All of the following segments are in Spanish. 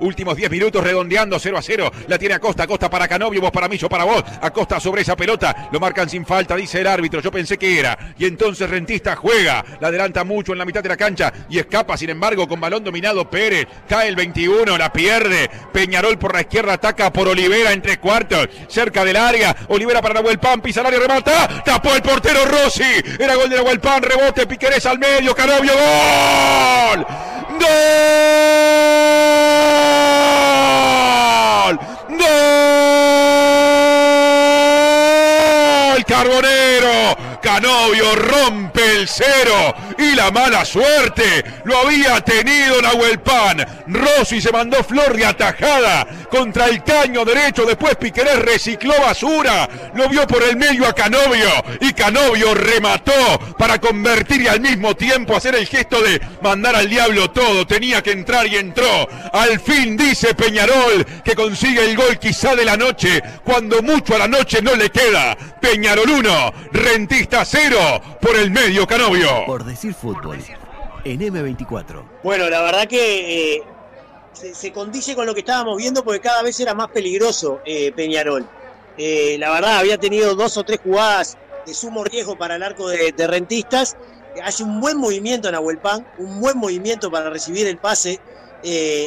Últimos 10 minutos redondeando 0 a 0. La tiene Acosta, Acosta para Canovio, vos para mí, yo para vos. Acosta sobre esa pelota. Lo marcan sin falta, dice el árbitro. Yo pensé que era. Y entonces Rentista juega. La adelanta mucho en la mitad de la cancha y escapa, sin embargo, con balón dominado Pérez. Cae el 21, la pierde. Peñarol por la izquierda ataca por Olivera en tres cuartos. Cerca del área. Olivera para Nahuel Pan, pisa el área, remata. Tapó el portero Rossi. Era gol de Nahuel Pan, rebote, Piquerés al medio, Canovio, gol. Carbonero. Canovio rompe el cero y la mala suerte lo había tenido Nahuel Pan. Rossi se mandó flor de atajada contra el caño derecho. Después Piquerés recicló basura. Lo vio por el medio a Canovio y Canovio remató para convertir y al mismo tiempo hacer el gesto de mandar al diablo todo. Tenía que entrar y entró. Al fin dice Peñarol que consigue el gol quizá de la noche cuando mucho a la noche no le queda. Peñarol 1, Rentista 0 por el medio Canovio. Por decir fútbol. En M24. Bueno, la verdad que eh, se, se, condice con lo que estábamos viendo porque cada vez era más peligroso eh, Peñarol. Eh, la verdad, había tenido dos o tres jugadas de sumo riesgo para el arco de, de rentistas. Hace un buen movimiento en Ahuelpan, un buen movimiento para recibir el pase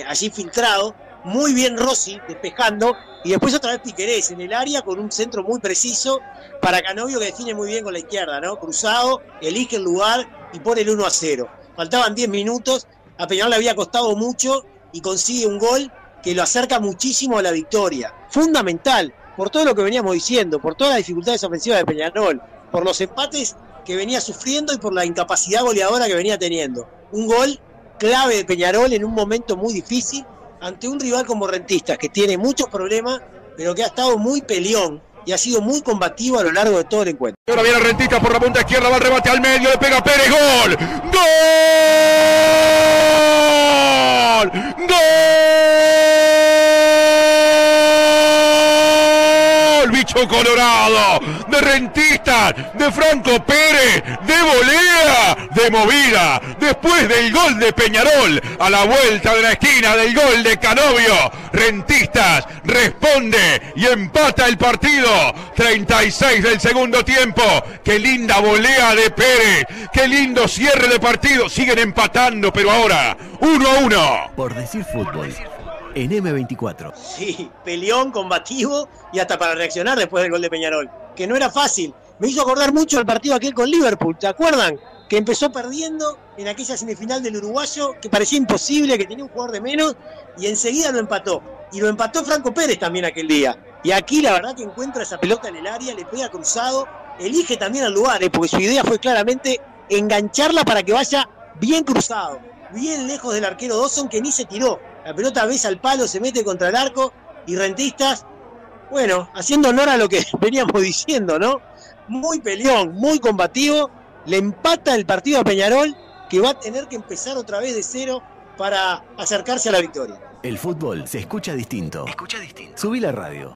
allí filtrado. Muy bien Rossi despejando y después otra vez Piquerés en el área con un centro muy preciso para Canovio que define muy bien con la izquierda, ¿no? Cruzado, elige el lugar y pone el 1 a 0. Faltaban 10 minutos, a Peñarol le había costado mucho y consigue un gol que lo acerca muchísimo a la victoria. Fundamental, por todo lo que veníamos diciendo, por todas las dificultades ofensivas de Peñarol, por los empates que venía sufriendo y por la incapacidad goleadora que venía teniendo. Un gol clave de Peñarol en un momento muy difícil ante un rival como Rentistas, que tiene muchos problemas, pero que ha estado muy peleón y ha sido muy combativo a lo largo de todo el encuentro. Ahora viene Rentistas por la punta izquierda, va el rebate al medio, le pega Pérez, gol. ¡Gol! ¡Gol! Colorado, de Rentistas, de Franco Pérez, de volea, de movida, después del gol de Peñarol, a la vuelta de la esquina del gol de Canovio, Rentistas responde y empata el partido, 36 del segundo tiempo, qué linda volea de Pérez, qué lindo cierre de partido, siguen empatando, pero ahora, 1 a 1. Por decir fútbol en M24. Sí, peleón, combativo y hasta para reaccionar después del gol de Peñarol, que no era fácil. Me hizo acordar mucho el partido aquel con Liverpool, ¿te acuerdan? Que empezó perdiendo en aquella semifinal del uruguayo, que parecía imposible, que tenía un jugador de menos, y enseguida lo empató. Y lo empató Franco Pérez también aquel día. Y aquí la verdad que encuentra esa pelota en el área, le pega cruzado, elige también al lugar, ¿eh? porque su idea fue claramente engancharla para que vaya bien cruzado, bien lejos del arquero Dawson, que ni se tiró la pelota besa al palo, se mete contra el arco y Rentistas, bueno, haciendo honor a lo que veníamos diciendo, ¿no? Muy peleón, muy combativo, le empata el partido a Peñarol, que va a tener que empezar otra vez de cero para acercarse a la victoria. El fútbol se escucha distinto. Escucha distinto. Subí la radio.